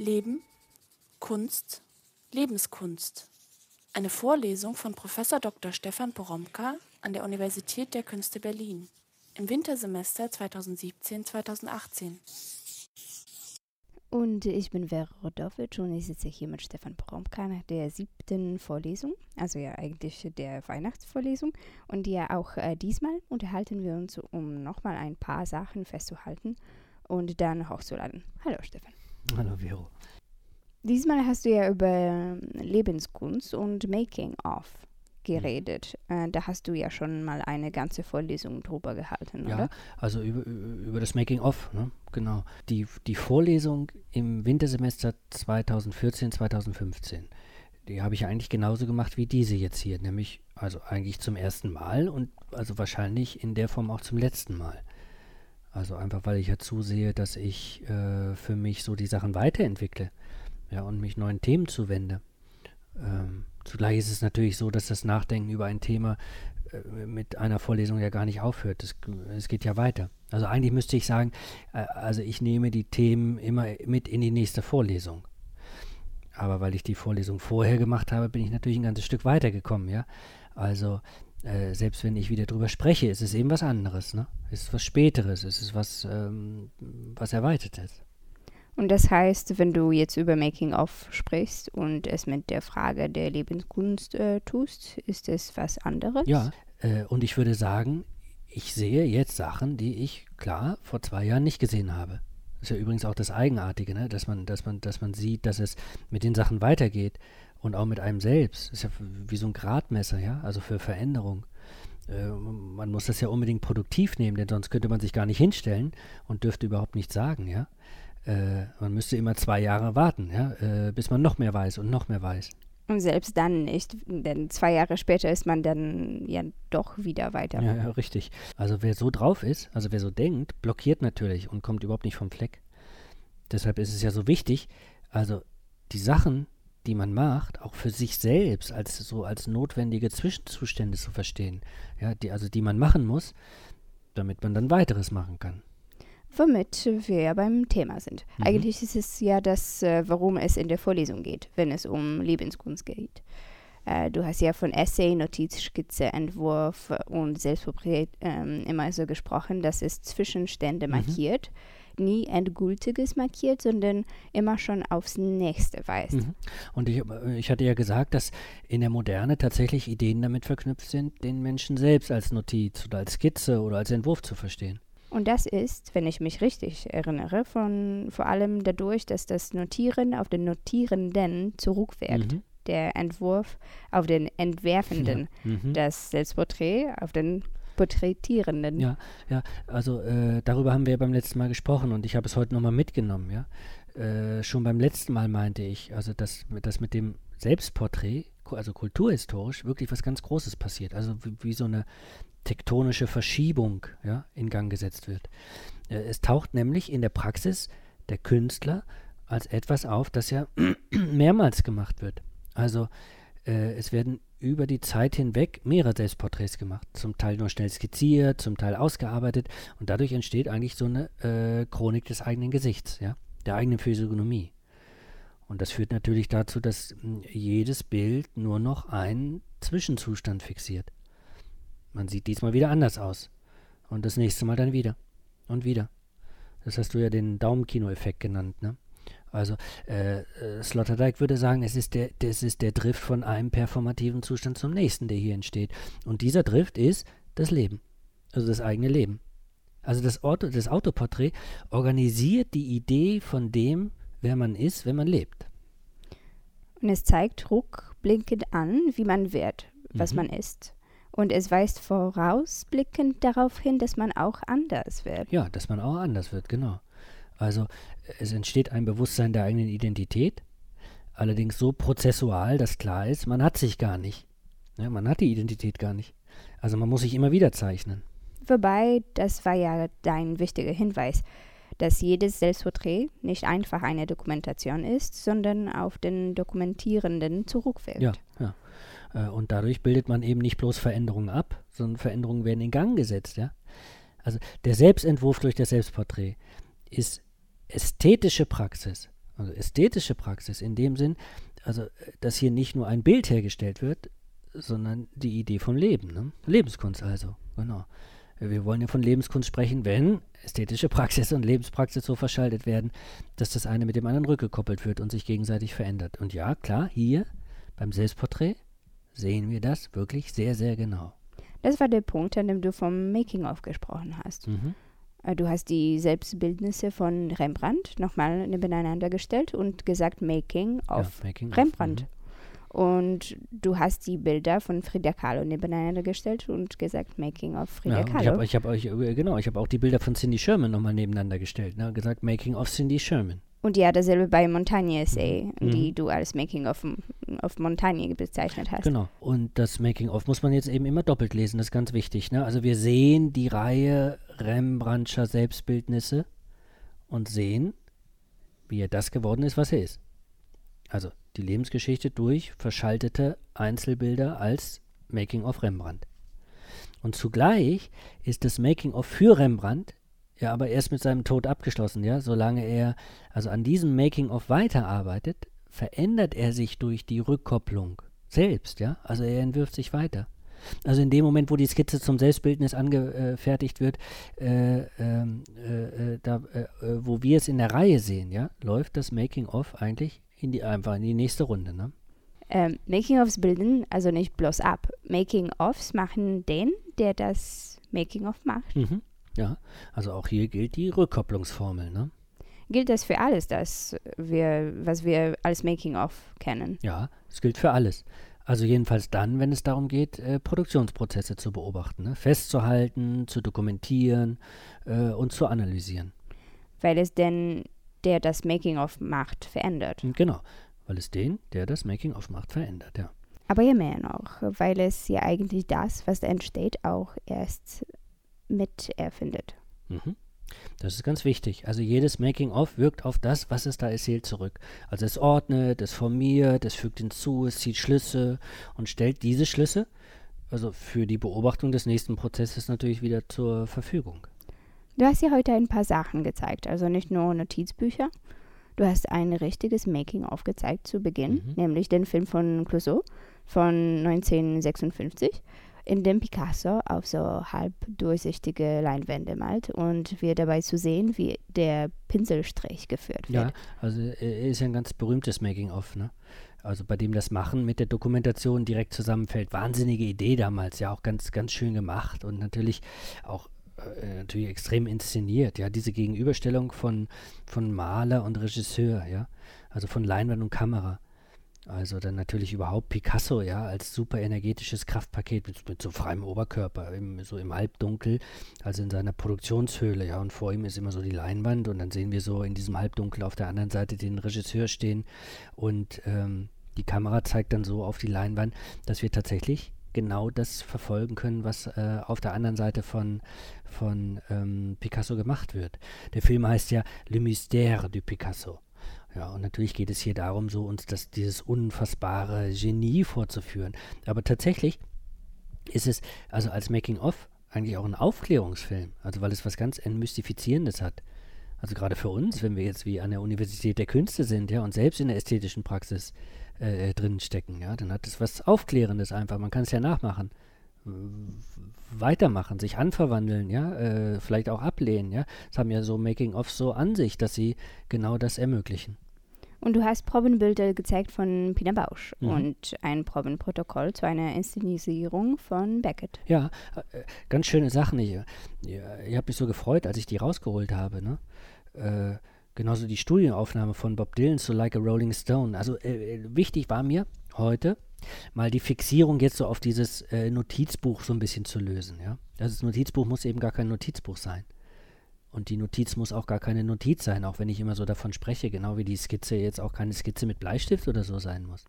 Leben, Kunst, Lebenskunst. Eine Vorlesung von Prof. Dr. Stefan Poromka an der Universität der Künste Berlin im Wintersemester 2017-2018. Und ich bin Vera Rodowitsch und ich sitze hier mit Stefan Poromka nach der siebten Vorlesung, also ja eigentlich der Weihnachtsvorlesung. Und ja auch äh, diesmal unterhalten wir uns, um nochmal ein paar Sachen festzuhalten und dann hochzuladen. Hallo Stefan. Hallo Vero. Diesmal hast du ja über Lebenskunst und Making-of geredet. Äh, da hast du ja schon mal eine ganze Vorlesung drüber gehalten, ja, oder? also über, über das Making-of, ne? genau. Die, die Vorlesung im Wintersemester 2014, 2015, die habe ich eigentlich genauso gemacht wie diese jetzt hier, nämlich also eigentlich zum ersten Mal und also wahrscheinlich in der Form auch zum letzten Mal. Also einfach, weil ich ja zusehe, dass ich äh, für mich so die Sachen weiterentwickle ja, und mich neuen Themen zuwende. Ähm, zugleich ist es natürlich so, dass das Nachdenken über ein Thema äh, mit einer Vorlesung ja gar nicht aufhört. Es, geht ja weiter. Also eigentlich müsste ich sagen, äh, also ich nehme die Themen immer mit in die nächste Vorlesung. Aber weil ich die Vorlesung vorher gemacht habe, bin ich natürlich ein ganzes Stück weitergekommen, ja. Also äh, selbst wenn ich wieder drüber spreche, ist es eben was anderes, ne? Es ist was Späteres, es ist was, ähm, was Erweitertes. Und das heißt, wenn du jetzt über Making-of sprichst und es mit der Frage der Lebenskunst äh, tust, ist es was anderes? Ja, äh, und ich würde sagen, ich sehe jetzt Sachen, die ich klar vor zwei Jahren nicht gesehen habe. Das ist ja übrigens auch das Eigenartige, ne? dass, man, dass, man, dass man sieht, dass es mit den Sachen weitergeht und auch mit einem selbst. Das ist ja wie so ein Gradmesser, ja, also für Veränderung. Äh, man muss das ja unbedingt produktiv nehmen, denn sonst könnte man sich gar nicht hinstellen und dürfte überhaupt nichts sagen, ja. Äh, man müsste immer zwei Jahre warten, ja, äh, bis man noch mehr weiß und noch mehr weiß. Und selbst dann nicht, denn zwei Jahre später ist man dann ja doch wieder weiter. Ja, ja, richtig. Also wer so drauf ist, also wer so denkt, blockiert natürlich und kommt überhaupt nicht vom Fleck. Deshalb ist es ja so wichtig, also die Sachen, die man macht, auch für sich selbst als so als notwendige Zwischenzustände zu verstehen. Ja, die, also die man machen muss, damit man dann weiteres machen kann womit wir ja beim Thema sind. Mhm. Eigentlich ist es ja das, äh, worum es in der Vorlesung geht, wenn es um Lebenskunst geht. Äh, du hast ja von Essay, Notizskizze, Entwurf und Selbstporträt ähm, immer so gesprochen, dass es Zwischenstände mhm. markiert nie endgültiges markiert, sondern immer schon aufs nächste weist. Mhm. Und ich, ich, hatte ja gesagt, dass in der Moderne tatsächlich Ideen damit verknüpft sind, den Menschen selbst als Notiz oder als Skizze oder als Entwurf zu verstehen. Und das ist, wenn ich mich richtig erinnere, von vor allem dadurch, dass das Notieren auf den Notierenden zurückwirkt. Mhm. Der Entwurf auf den Entwerfenden. Ja. Mhm. Das Selbstporträt auf den Porträtierenden. Ja, ja, also äh, darüber haben wir beim letzten Mal gesprochen und ich habe es heute nochmal mitgenommen, ja. Äh, schon beim letzten Mal meinte ich, also dass das mit dem Selbstporträt, also kulturhistorisch, wirklich was ganz Großes passiert. Also wie, wie so eine tektonische Verschiebung ja, in Gang gesetzt wird. Äh, es taucht nämlich in der Praxis der Künstler als etwas auf, das ja mehrmals gemacht wird. Also äh, es werden über die Zeit hinweg mehrere Selbstporträts gemacht, zum Teil nur schnell skizziert, zum Teil ausgearbeitet und dadurch entsteht eigentlich so eine äh, Chronik des eigenen Gesichts, ja, der eigenen Physiognomie. Und das führt natürlich dazu, dass hm, jedes Bild nur noch einen Zwischenzustand fixiert. Man sieht diesmal wieder anders aus. Und das nächste Mal dann wieder. Und wieder. Das hast du ja den Daumenkino-Effekt genannt, ne? Also äh, äh, Sloterdijk würde sagen, es ist, der, das ist der Drift von einem performativen Zustand zum nächsten, der hier entsteht. Und dieser Drift ist das Leben. Also das eigene Leben. Also das, Auto, das Autoporträt organisiert die Idee von dem, wer man ist, wenn man lebt. Und es zeigt rückblickend an, wie man wird, was mhm. man ist. Und es weist vorausblickend darauf hin, dass man auch anders wird. Ja, dass man auch anders wird, genau. Also es entsteht ein Bewusstsein der eigenen Identität, allerdings so prozessual, dass klar ist, man hat sich gar nicht. Ja, man hat die Identität gar nicht. Also man muss sich immer wieder zeichnen. Wobei, das war ja dein wichtiger Hinweis, dass jedes Selbstporträt nicht einfach eine Dokumentation ist, sondern auf den Dokumentierenden zurückwirkt. Ja, ja. Äh, und dadurch bildet man eben nicht bloß Veränderungen ab, sondern Veränderungen werden in Gang gesetzt, ja. Also der Selbstentwurf durch das Selbstporträt ist ästhetische Praxis. Also ästhetische Praxis in dem Sinn, also dass hier nicht nur ein Bild hergestellt wird, sondern die Idee von Leben. Ne? Lebenskunst also, genau. Wir wollen ja von Lebenskunst sprechen, wenn ästhetische Praxis und Lebenspraxis so verschaltet werden, dass das eine mit dem anderen rückgekoppelt wird und sich gegenseitig verändert. Und ja, klar, hier beim Selbstporträt sehen wir das wirklich sehr, sehr genau. Das war der Punkt, an dem du vom Making-of gesprochen hast. Mhm. Äh, Du hast die Selbstbildnisse von Rembrandt nochmal nebeneinander gestellt und gesagt Making of ja, Making of, Rembrandt. mhm. Und du hast die Bilder von Frida Kahlo nebeneinander gestellt und gesagt Making of Frida Ja, und ich Kahlo. habe ich hab euch, äh, genau, ich habe auch die Bilder von Cindy Sherman nochmal nebeneinander gestellt, ne? gesagt Making of Cindy Sherman. und ja, dasselbe bei Montagne Essay, Mhm. die du als Making of, of Montagne bezeichnet hast. Genau. Und das Making of muss man jetzt eben immer doppelt lesen, das ist ganz wichtig. Ne? Also wir sehen die Reihe Rembrandtscher Selbstbildnisse und sehen, wie er das geworden ist, was er ist. Also die Lebensgeschichte durch verschaltete Einzelbilder als Making of Rembrandt. Und zugleich ist das Making of für Rembrandt ja aber erst mit seinem Tod abgeschlossen, ja. Solange er also an diesem Making of weiterarbeitet, verändert er sich durch die Rückkopplung selbst, ja. Also er entwirft sich weiter. Also in dem Moment, wo die Skizze zum Selbstbildnis angefertigt wird, äh, ähm, äh, äh, da, äh, äh, wo wir es in der Reihe sehen, ja, läuft das Making of eigentlich in die einfach in die nächste Runde, ne? Ähm, Making-ofs bilden also nicht bloß ab. Making-ofs machen den, der das Making-of macht. Mhm. Ja, also auch hier gilt die Rückkopplungsformel, ne? Gilt das für alles, das wir, was wir als Making-of kennen? Ja, es gilt für alles. Also jedenfalls dann, wenn es darum geht, äh, Produktionsprozesse zu beobachten, ne? festzuhalten, zu dokumentieren äh, und zu analysieren. Weil es denn, der das Making-of macht, verändert. Und Genau, weil es den, der das Making-of macht, verändert, ja. Aber ja mehr noch, weil es ja eigentlich das, was da entsteht, auch erst mit erfindet. Mhm. Das ist ganz wichtig. Also jedes Making-of wirkt auf das, was es da erzählt, zurück. Also es ordnet, es formiert, es fügt hinzu, es zieht Schlüsse und stellt diese Schlüsse, also für die Beobachtung des nächsten Prozesses natürlich wieder zur Verfügung. Du hast ja heute ein paar Sachen gezeigt, also nicht nur Notizbücher. Du hast ein richtiges Making-of gezeigt zu Beginn, Mhm. nämlich den Film von Clouseau von 1956, in dem Picasso auf so halb durchsichtige Leinwände malt und wir dabei zu sehen, wie der Pinselstrich geführt Ja, wird. also äh, ist ja ein ganz berühmtes Making-of, ne? Also bei dem das Machen mit der Dokumentation direkt zusammenfällt. Wahnsinnige Idee damals, ja auch ganz, ganz schön gemacht und natürlich auch äh, natürlich extrem inszeniert, ja, diese Gegenüberstellung von, von Maler und Regisseur, ja, also von Leinwand und Kamera. Also dann natürlich überhaupt Picasso, ja, als super energetisches Kraftpaket mit, mit so freiem Oberkörper, im, so im Halbdunkel, also in seiner Produktionshöhle, ja, und vor ihm ist immer so die Leinwand und dann sehen wir so in diesem Halbdunkel auf der anderen Seite den Regisseur stehen und ähm, die Kamera zeigt dann so auf die Leinwand, dass wir tatsächlich genau das verfolgen können, was äh, auf der anderen Seite von, von ähm, Picasso gemacht wird. Der Film heißt ja Le Mystère du Picasso. Ja, und natürlich geht es hier darum, so uns das, dieses unfassbare Genie vorzuführen. Aber tatsächlich ist es also als Making-of eigentlich auch ein Aufklärungsfilm. Also weil es was ganz Entmystifizierendes hat. Also gerade für uns, wenn wir jetzt wie an der Universität der Künste sind, ja, und selbst in der ästhetischen Praxis äh, drin ja, dann hat es was Aufklärendes einfach. Man kann es ja nachmachen. Weitermachen, sich anverwandeln, ja, äh, vielleicht auch ablehnen, ja. Das haben ja so Making-ofs so an sich, dass sie genau das ermöglichen. Und du hast Probenbilder gezeigt von Pina Bausch Mhm. und ein Probenprotokoll zu einer Inszenisierung von Beckett. Ja, äh, ganz schöne Sachen. Ich, ja, ich habe mich so gefreut, als ich die rausgeholt habe. Ne? Äh, genauso die Studienaufnahme von Bob Dylan zu Like a Rolling Stone. Also äh, äh, wichtig war mir heute mal die Fixierung jetzt so auf dieses äh, Notizbuch so ein bisschen zu lösen. Ja? Das Notizbuch muss eben gar kein Notizbuch sein. Und die Notiz muss auch gar keine Notiz sein, auch wenn ich immer so davon spreche, genau wie die Skizze jetzt auch keine Skizze mit Bleistift oder so sein muss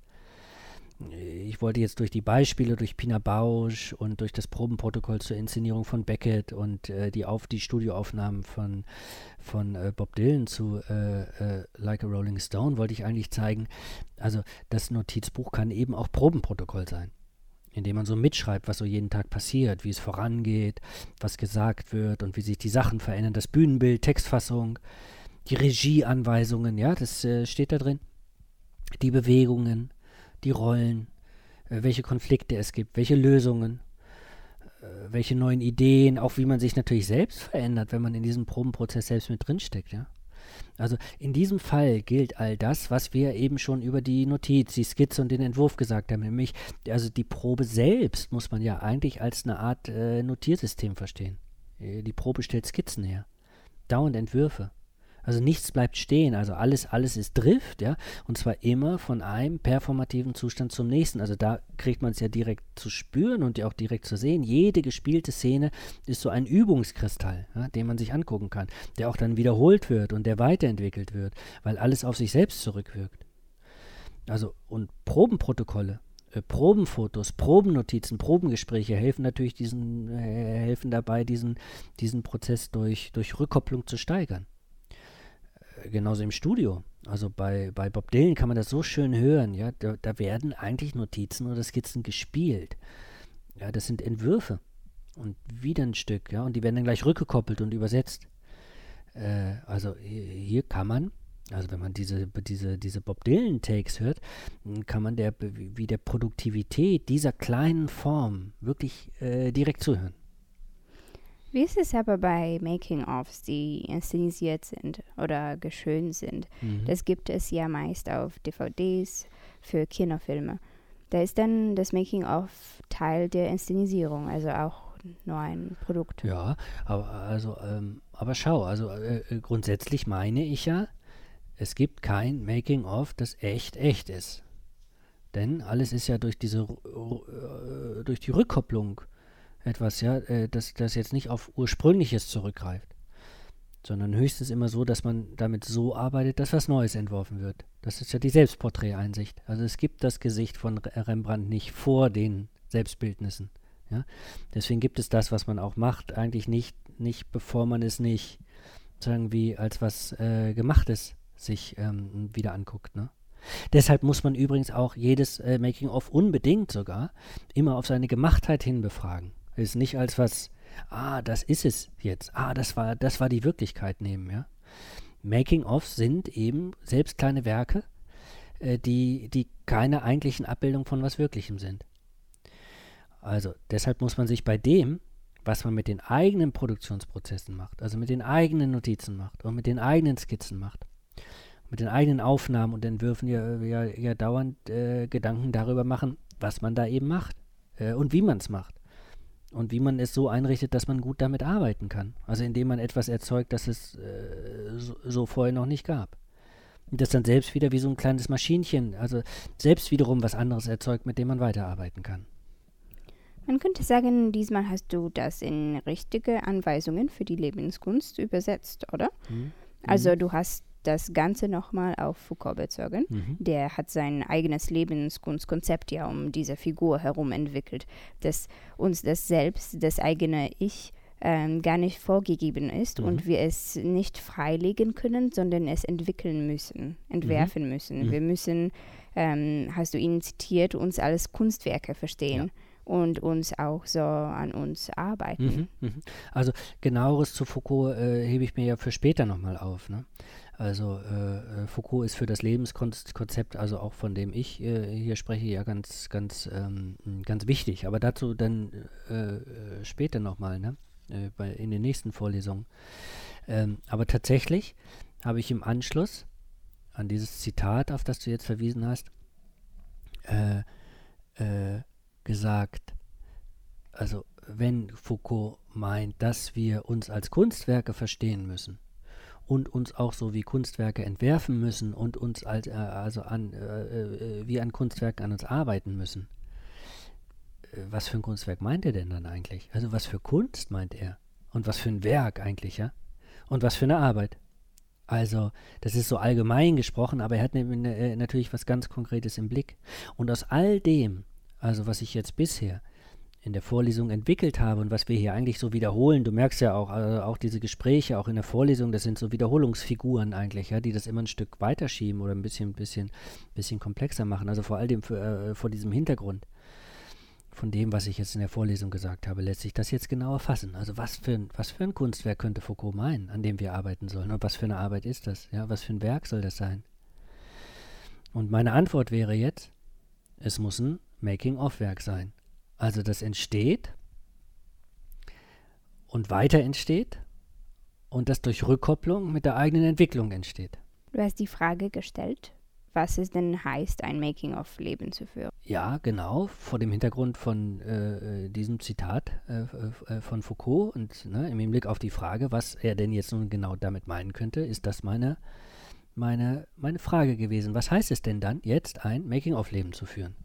ich wollte jetzt durch die Beispiele, durch Pina Bausch und durch das Probenprotokoll zur Inszenierung von Beckett und äh, die, auf, die Studioaufnahmen von, von äh, Bob Dylan zu äh, äh, Like a Rolling Stone, wollte ich eigentlich zeigen, also das Notizbuch kann eben auch Probenprotokoll sein, indem man so mitschreibt, was so jeden Tag passiert, wie es vorangeht, was gesagt wird und wie sich die Sachen verändern, das Bühnenbild, Textfassung. die Regieanweisungen, ja, das äh, steht da drin. Die Bewegungen, die Rollen, äh, welche Konflikte es gibt, welche Lösungen, äh, welche neuen Ideen, auch wie man sich natürlich selbst verändert, wenn man in diesem Probenprozess selbst mit drinsteckt, ja. Also in diesem Fall gilt all das, was wir eben schon über die Notiz, die Skizze und den Entwurf gesagt haben, nämlich also die Probe selbst muss man ja eigentlich als eine Art äh, Notiersystem verstehen. Äh, die Probe stellt Skizzen her, dauernd Entwürfe. Also nichts bleibt stehen, also alles, alles ist Drift, ja, und zwar immer von einem performativen Zustand zum nächsten. Also da kriegt man es ja direkt zu spüren und ja auch direkt zu sehen. Jede gespielte Szene ist so ein Übungskristall, ja, den man sich angucken kann, der auch dann wiederholt wird und der weiterentwickelt wird, weil alles auf sich selbst zurückwirkt. Also und Probenprotokolle, äh, Probenfotos, Probennotizen, Probengespräche helfen natürlich diesen, äh, helfen dabei, diesen, diesen Prozess durch, durch Rückkopplung zu steigern genauso im Studio. Also bei, bei Bob Dylan kann man das so schön hören, ja, da, da werden eigentlich Notizen oder Skizzen gespielt. Ja, das sind Entwürfe und wieder ein Stück, ja, und die werden dann gleich rückgekoppelt und übersetzt. Äh, also hier kann man, also wenn man diese, diese, diese Bob Dylan-Takes hört, kann man der, wie der Produktivität dieser kleinen Form wirklich äh, direkt zuhören. Wie ist es aber bei Making-ofs, die inszenisiert sind oder geschönt sind? Mhm. Das gibt es ja meist auf DVDs für Kinofilme. Da ist dann das Making-of Teil der Inszenisierung, also auch nur ein Produkt. Ja, aber also, ähm, aber schau, also äh, äh grundsätzlich meine ich ja, es gibt kein Making-of, das echt echt ist. Denn alles ist ja durch diese äh, durch die Rückkopplung etwas, ja, äh, das, jetzt nicht auf Ursprüngliches zurückgreift, sondern höchstens immer so, dass man damit so arbeitet, dass was Neues entworfen wird. Das ist ja die Selbstporträteinsicht. Also es gibt das Gesicht von Rembrandt nicht vor den Selbstbildnissen. Ja? Deswegen gibt es das, was man auch macht, eigentlich nicht, nicht bevor man es nicht sagen als was äh, Gemachtes sich ähm, wieder anguckt. Ne? Deshalb muss man übrigens auch jedes äh, Making-of unbedingt sogar immer auf seine Gemachtheit hin befragen ist nicht als was, ah, das ist es jetzt, ah, das war, das war die Wirklichkeit nehmen, ja. Making-ofs sind eben selbst kleine Werke, äh, die, die keine eigentlichen Abbildungen von was Wirklichem sind. Also deshalb muss man sich bei dem, was man mit den eigenen Produktionsprozessen macht, also mit den eigenen Notizen macht und mit den eigenen Skizzen macht, mit den eigenen Aufnahmen und Entwürfen ja, ja, ja dauernd äh, Gedanken darüber machen, was man da eben macht äh, und wie man es macht und wie man es so einrichtet, dass man gut damit arbeiten kann. Also indem man etwas erzeugt, das es äh, so, so, vorher noch nicht gab. Und das dann selbst wieder wie so ein kleines Maschinchen, also selbst wiederum was anderes erzeugt, mit dem man weiterarbeiten kann. Man könnte sagen, diesmal hast du das in richtige Anweisungen für die Lebenskunst übersetzt, oder? Mhm. Also du hast das Ganze nochmal auf Foucault bezogen. Mhm. Der hat sein eigenes Lebenskunstkonzept ja um diese Figur herum entwickelt, dass uns das Selbst, das eigene Ich, ähm, gar nicht vorgegeben ist mhm. und wir es nicht freilegen können, sondern es entwickeln müssen, entwerfen mhm. müssen. Mhm. Wir müssen, ähm, hast du ihn zitiert, uns als Kunstwerke verstehen. Ja und uns auch so an uns arbeiten. Mhm, mh. Also genaueres zu Foucault äh, hebe ich mir ja für später nochmal auf. Ne? Also äh, äh, Foucault ist für das Lebenskonzept, also auch von dem ich äh, hier spreche, ja ganz, ganz, ähm, ganz wichtig. Aber dazu dann äh, äh später nochmal, ne? Äh, bei, in den nächsten Vorlesungen. Ähm, aber tatsächlich habe ich im Anschluss an dieses Zitat, auf das du jetzt verwiesen hast, gesagt, also wenn Foucault meint, dass wir uns als Kunstwerke verstehen müssen, und uns auch so wie Kunstwerke entwerfen müssen und uns als, äh, also an, äh, äh, wie an Kunstwerken an uns arbeiten müssen. Äh, was für ein Kunstwerk meint er denn dann eigentlich? Also was für Kunst meint er? Und was für ein Werk eigentlich, ja? Und was für eine Arbeit? Also, das ist so allgemein gesprochen, aber er hat ne, ne, natürlich was ganz Konkretes im Blick. Und aus all dem, also was ich jetzt bisher in der Vorlesung entwickelt habe und was wir hier eigentlich so wiederholen. Du merkst ja auch, also auch diese Gespräche, auch in der Vorlesung, das sind so Wiederholungsfiguren eigentlich, ja, die das immer ein Stück weiterschieben oder ein bisschen, bisschen, bisschen komplexer machen. Also vor allem für, äh, vor diesem Hintergrund von dem, was ich jetzt in der Vorlesung gesagt habe, lässt sich das jetzt genauer fassen. Also was für, ein, was für ein Kunstwerk könnte Foucault meinen, an dem wir arbeiten sollen? Und was für eine Arbeit ist das? Ja, was für ein Werk soll das sein? Und meine Antwort wäre jetzt, es muss ein Making-of-Werk sein. Also das entsteht und weiter entsteht und das durch Rückkopplung mit der eigenen Entwicklung entsteht. Du hast die Frage gestellt, was es denn heißt, ein Making-of-Leben zu führen. Ja, genau, vor dem Hintergrund von äh, äh diesem Zitat äh, äh, von Foucault und ne, im Hinblick auf die Frage, was er denn jetzt nun genau damit meinen könnte, ist das meine, meine, meine Frage gewesen. Was heißt es denn dann, jetzt ein Making-of-Leben zu führen?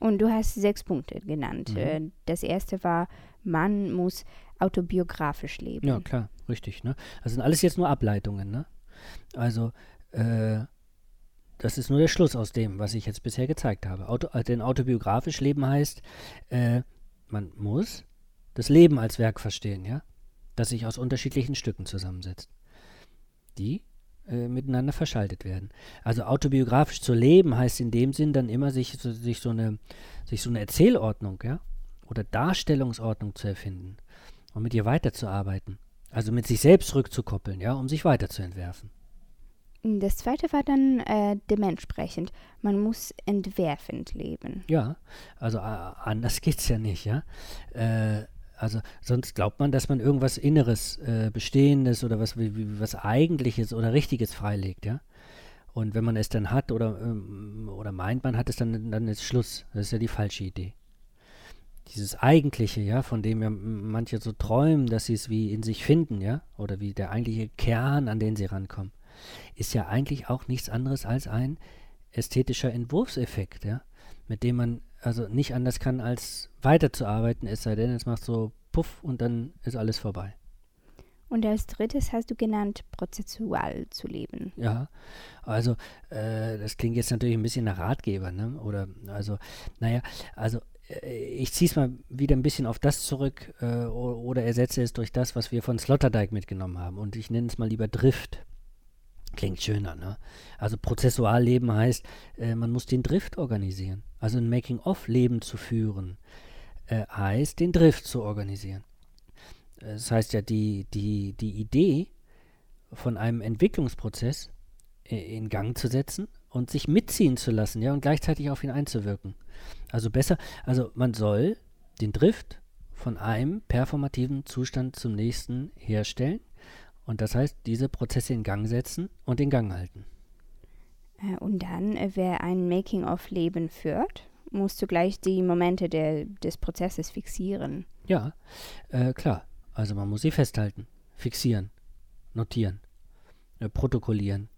Und du hast sechs Punkte genannt. Mhm. Äh, das erste war, man muss autobiografisch leben. Ja, klar, richtig. Ne? Das sind alles jetzt nur Ableitungen. Ne? Also, äh, das ist nur der Schluss aus dem, was ich jetzt bisher gezeigt habe. Auto, äh, denn autobiografisch leben heißt, äh, man muss das Leben als Werk verstehen, ja, das sich aus unterschiedlichen Stücken zusammensetzt, die äh, miteinander verschaltet werden. Also autobiografisch zu leben heißt in dem Sinn dann immer sich, so, sich, so, eine, sich so eine Erzählordnung, ja, oder Darstellungsordnung zu erfinden und mit ihr weiterzuarbeiten. Also mit sich selbst rückzukoppeln, ja, um sich weiterzuentwerfen. Das zweite war dann äh, dementsprechend. Man muss entwerfend leben. Ja, also äh, anders geht es ja nicht, ja. Äh, also sonst glaubt man, dass man irgendwas Inneres, äh, Bestehendes oder was, wie, was Eigentliches oder Richtiges freilegt, ja. Und wenn man es dann hat oder, ähm, oder meint, man hat es dann, dann ist Schluss. Das ist ja die falsche Idee. Dieses Eigentliche, ja, von dem ja manche so träumen, dass sie es wie in sich finden, ja, oder wie der eigentliche Kern, an den sie rankommen ist ja eigentlich auch nichts anderes als ein ästhetischer Entwurfseffekt, ja, mit dem man also nicht anders kann, als weiterzuarbeiten, es sei denn, es macht so puff und dann ist alles vorbei. Und als drittes hast du genannt, prozessual zu leben. Ja, also äh, das klingt jetzt natürlich ein bisschen nach Ratgeber, ne? Oder also, naja, also äh, ich ziehe es mal wieder ein bisschen auf das zurück äh, oder ersetze es durch das, was wir von Sloterdijk mitgenommen haben. Und ich nenne es mal lieber Drift. Klingt schöner, ne? Also prozessual leben heißt, äh, man muss den Drift organisieren. Also ein Making-of-Leben zu führen, äh, heißt, den Drift zu organisieren. Das heißt ja, die, die, die Idee von einem Entwicklungsprozess äh, in Gang zu setzen und sich mitziehen zu lassen, ja, und gleichzeitig auf ihn einzuwirken. Also besser, also man soll den Drift von einem performativen Zustand zum nächsten herstellen und das heißt, diese Prozesse in Gang setzen und in Gang halten. Äh, und dann, äh, wer ein Making-of-Leben führt, musst du gleich die Momente der, des Prozesses fixieren. Ja, äh, klar. Also man muss sie festhalten, fixieren, notieren, äh, protokollieren,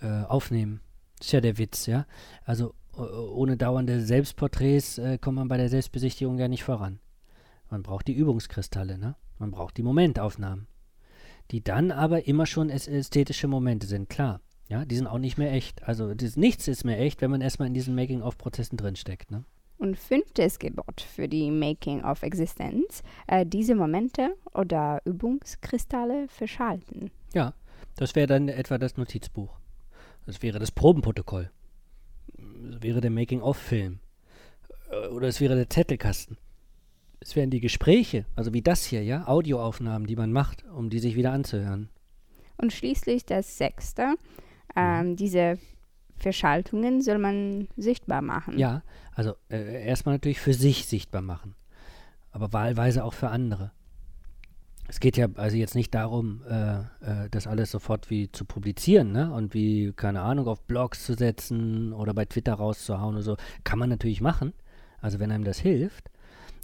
äh, aufnehmen. Das ist ja der Witz, ja. Also ohne dauernde Selbstporträts äh, kommt man bei der Selbstbesichtigung ja nicht voran. Man braucht die Übungskristalle, ne? Man braucht die Momentaufnahmen die dann aber immer schon ästhetische Momente sind, klar. Ja, die sind auch nicht mehr echt. Also das, nichts ist mehr echt, wenn man erstmal in diesen Making-of-Prozessen drinsteckt. Ne? Und fünftes Gebot für die Making-of-Existenz, äh, diese Momente oder Übungskristalle verschalten. Ja, das wäre dann etwa das Notizbuch. Das wäre das Probenprotokoll. Das wäre der Making-of-Film. Äh, oder es wäre der Zettelkasten es wären die Gespräche, also wie das hier, ja, Audioaufnahmen, die man macht, um die sich wieder anzuhören. Und schließlich das Sechste, ähm, diese Verschaltungen soll man sichtbar machen. Ja, also äh, erstmal natürlich für sich sichtbar machen, aber wahlweise auch für andere. Es geht ja also jetzt nicht darum, äh, äh, das alles sofort wie zu publizieren, ne? Und wie, keine Ahnung, auf Blogs zu setzen oder bei Twitter rauszuhauen oder so. Kann man natürlich machen. Also wenn einem das hilft.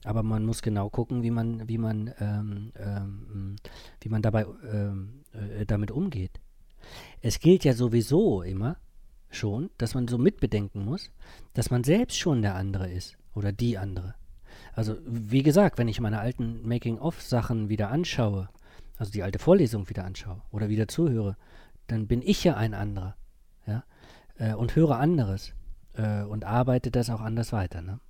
Aber man muss genau gucken, wie man, wie man, ähm, ähm, wie man dabei ähm, äh, damit umgeht. Es gilt ja sowieso immer schon, dass man so mitbedenken muss, dass man selbst schon der andere ist oder die andere. Also wie gesagt, wenn ich meine alten Making-of-Sachen wieder anschaue, also die alte Vorlesung wieder anschaue oder wieder zuhöre, dann bin ich ja ein anderer, ja, äh, und höre anderes äh, und arbeite das auch anders weiter. Ne?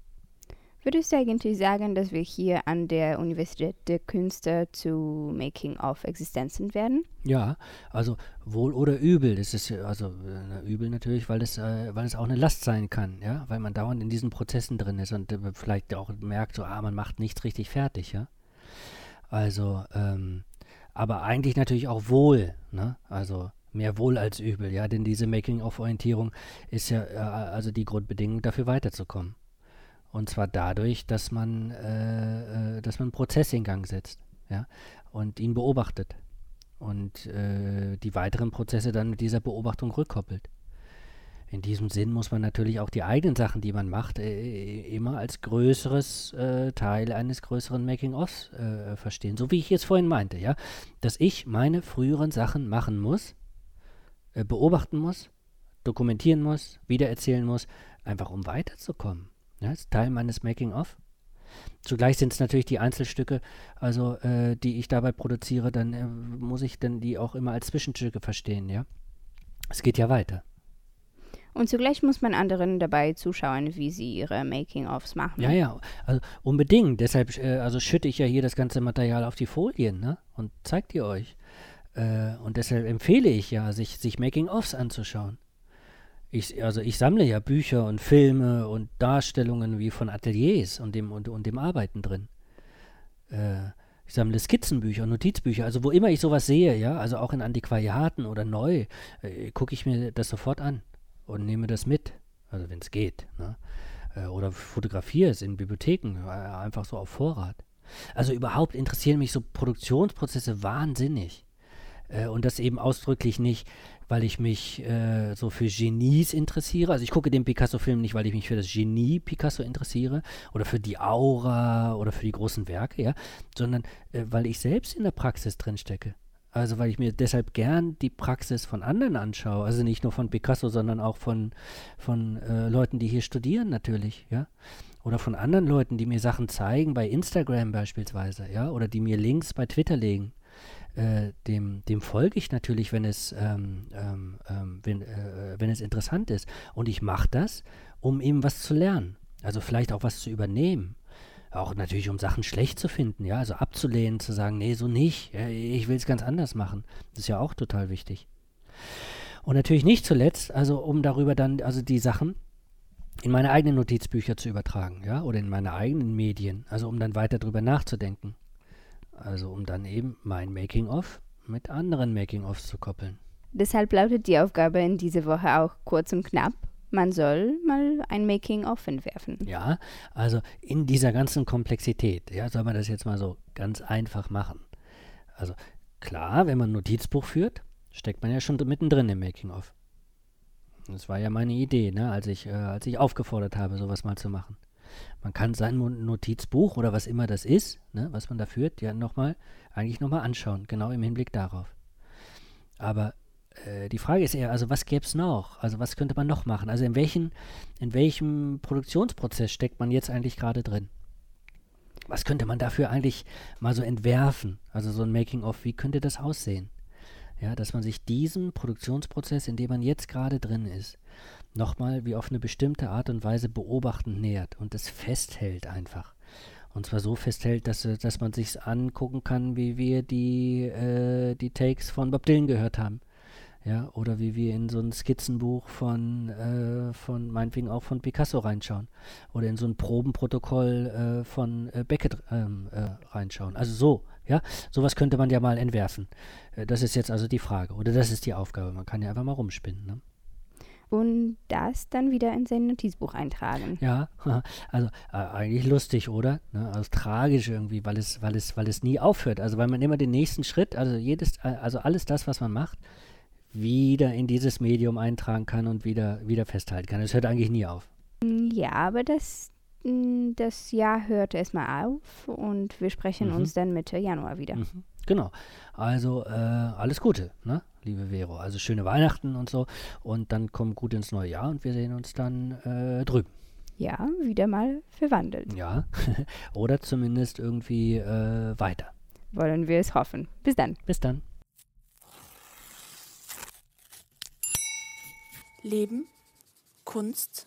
Würdest du eigentlich sagen, dass wir hier an der Universität der Künste zu Making-of Existenzen werden? Ja, also wohl oder übel. Das ist also äh, übel natürlich, weil es, äh, weil es auch eine Last sein kann, ja, weil man dauernd in diesen Prozessen drin ist und äh, vielleicht auch merkt, so, ah, man macht nichts richtig fertig, ja. Also, ähm, aber eigentlich natürlich auch wohl, ne? Also mehr wohl als übel, ja, denn diese Making-of-Orientierung ist ja äh, also die Grundbedingung dafür weiterzukommen. Und zwar dadurch, dass man, äh, äh, dass man einen Prozess in Gang setzt, ja, und ihn beobachtet und äh, die weiteren Prozesse dann mit dieser Beobachtung rückkoppelt. In diesem Sinn muss man natürlich auch die eigenen Sachen, die man macht, äh, immer als größeres äh, Teil eines größeren Making-ofs äh, verstehen. So wie ich es vorhin meinte, ja, dass ich meine früheren Sachen machen muss, äh, beobachten muss, dokumentieren muss, wiedererzählen muss, einfach um weiterzukommen. Ja, ist Teil meines Making-of. Zugleich sind es natürlich die Einzelstücke, also äh, die ich dabei produziere, dann äh, muss ich dann die auch immer als Zwischenstücke verstehen, ja. Es geht ja weiter. Und zugleich muss man anderen dabei zuschauen, wie sie ihre Making-ofs machen. Ja, ja, also unbedingt. Deshalb äh, also schütte ich ja hier das ganze Material auf die Folien ne? und zeige die euch. Äh, und deshalb empfehle ich ja, sich, sich Making-ofs anzuschauen. Ich, also ich sammle ja Bücher und Filme und Darstellungen wie von Ateliers und dem, und, und dem Arbeiten drin. Äh, ich sammle Skizzenbücher Notizbücher. Also wo immer ich sowas sehe, ja, also auch in Antiquariaten oder neu, äh, gucke ich mir das sofort an und nehme das mit. Also wenn es geht. Ne? Äh, oder fotografiere es in Bibliotheken, äh, einfach so auf Vorrat. Also überhaupt interessieren mich so Produktionsprozesse wahnsinnig. Äh, und das eben ausdrücklich nicht, weil ich mich äh, so für Genies interessiere. Also ich gucke den Picasso-Film nicht, weil ich mich für das Genie Picasso interessiere oder für die Aura oder für die großen Werke, ja, sondern äh, weil ich selbst in der Praxis drinstecke. Also weil ich mir deshalb gern die Praxis von anderen anschaue. Also nicht nur von Picasso, sondern auch von, von äh, Leuten, die hier studieren natürlich, ja. Oder von anderen Leuten, die mir Sachen zeigen, bei Instagram beispielsweise, ja, oder die mir Links bei Twitter legen. Äh, dem, dem folge ich natürlich, wenn es, ähm, ähm, ähm, wenn, äh, wenn es interessant ist. Und ich mache das, um eben was zu lernen. Also vielleicht auch was zu übernehmen. Auch natürlich, um Sachen schlecht zu finden, ja, also abzulehnen, zu sagen, nee, so nicht, ich will es ganz anders machen. Das ist ja auch total wichtig. Und natürlich nicht zuletzt, also um darüber dann, also die Sachen in meine eigenen Notizbücher zu übertragen, ja, oder in meine eigenen Medien, also um dann weiter darüber nachzudenken. Also um dann eben mein Making-of mit anderen Making-ofs zu koppeln. Deshalb lautet die Aufgabe in dieser Woche auch kurz und knapp. Man soll mal ein Making-of entwerfen. Ja, also in dieser ganzen Komplexität, ja, soll man das jetzt mal so ganz einfach machen. Also klar, wenn man ein Notizbuch führt, steckt man ja schon mittendrin im Making-of. Das war ja meine Idee, ne, als ich, äh, als ich aufgefordert habe, sowas mal zu machen. Man kann sein Notizbuch oder was immer das ist, ne, was man da führt, ja nochmal, eigentlich nochmal anschauen, genau im Hinblick darauf. Aber äh, die Frage ist eher, also was gäbe es noch? Also was könnte man noch machen? Also in, welchen, in welchem Produktionsprozess steckt man jetzt eigentlich gerade drin? Was könnte man dafür eigentlich mal so entwerfen? Also so ein Making-of, wie könnte das aussehen? Ja, dass man sich diesem Produktionsprozess, in dem man jetzt gerade drin ist, nochmal wie auf eine bestimmte Art und Weise beobachtend nähert und es festhält einfach. Und zwar so festhält, dass, äh, dass man sich angucken kann, wie wir die, äh, die Takes von Bob Dylan gehört haben. Ja, oder wie wir in so ein Skizzenbuch von, äh, von meinetwegen auch von Picasso reinschauen. Oder in so ein Probenprotokoll äh, von äh, Beckett ähm, äh, reinschauen. Also so, ja, sowas könnte man ja mal entwerfen. Äh, das ist jetzt also die Frage. Oder das ist die Aufgabe. Man kann ja einfach mal rumspinnen. Ne? Und das dann wieder in sein Notizbuch eintragen. Ja, also äh, eigentlich lustig, oder? Ne? Also tragisch irgendwie, weil es, weil es, weil es nie aufhört. Also weil man immer den nächsten Schritt, also jedes, äh, also alles das, was man macht, wieder in dieses Medium eintragen kann und wieder, wieder festhalten kann. Es hört eigentlich nie auf. Ja, aber das, mm, das Jahr hört erstmal auf und wir sprechen mhm. uns dann Mitte Januar wieder. Mhm. Genau. Also äh, alles Gute, ne? Liebe Vero. Also schöne Weihnachten und so. Und dann kommt gut ins neue Jahr und wir sehen uns dann äh, drüben. Ja, wieder mal verwandelt. Ja, oder zumindest irgendwie äh, weiter. Wollen wir es hoffen. Bis dann. Bis dann. Leben, Kunst,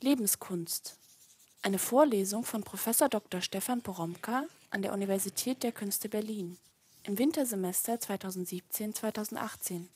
Lebenskunst. Eine Vorlesung von Prof. Dr. Stefan Poromka an der Universität der Künste Berlin im Wintersemester 2017-2018.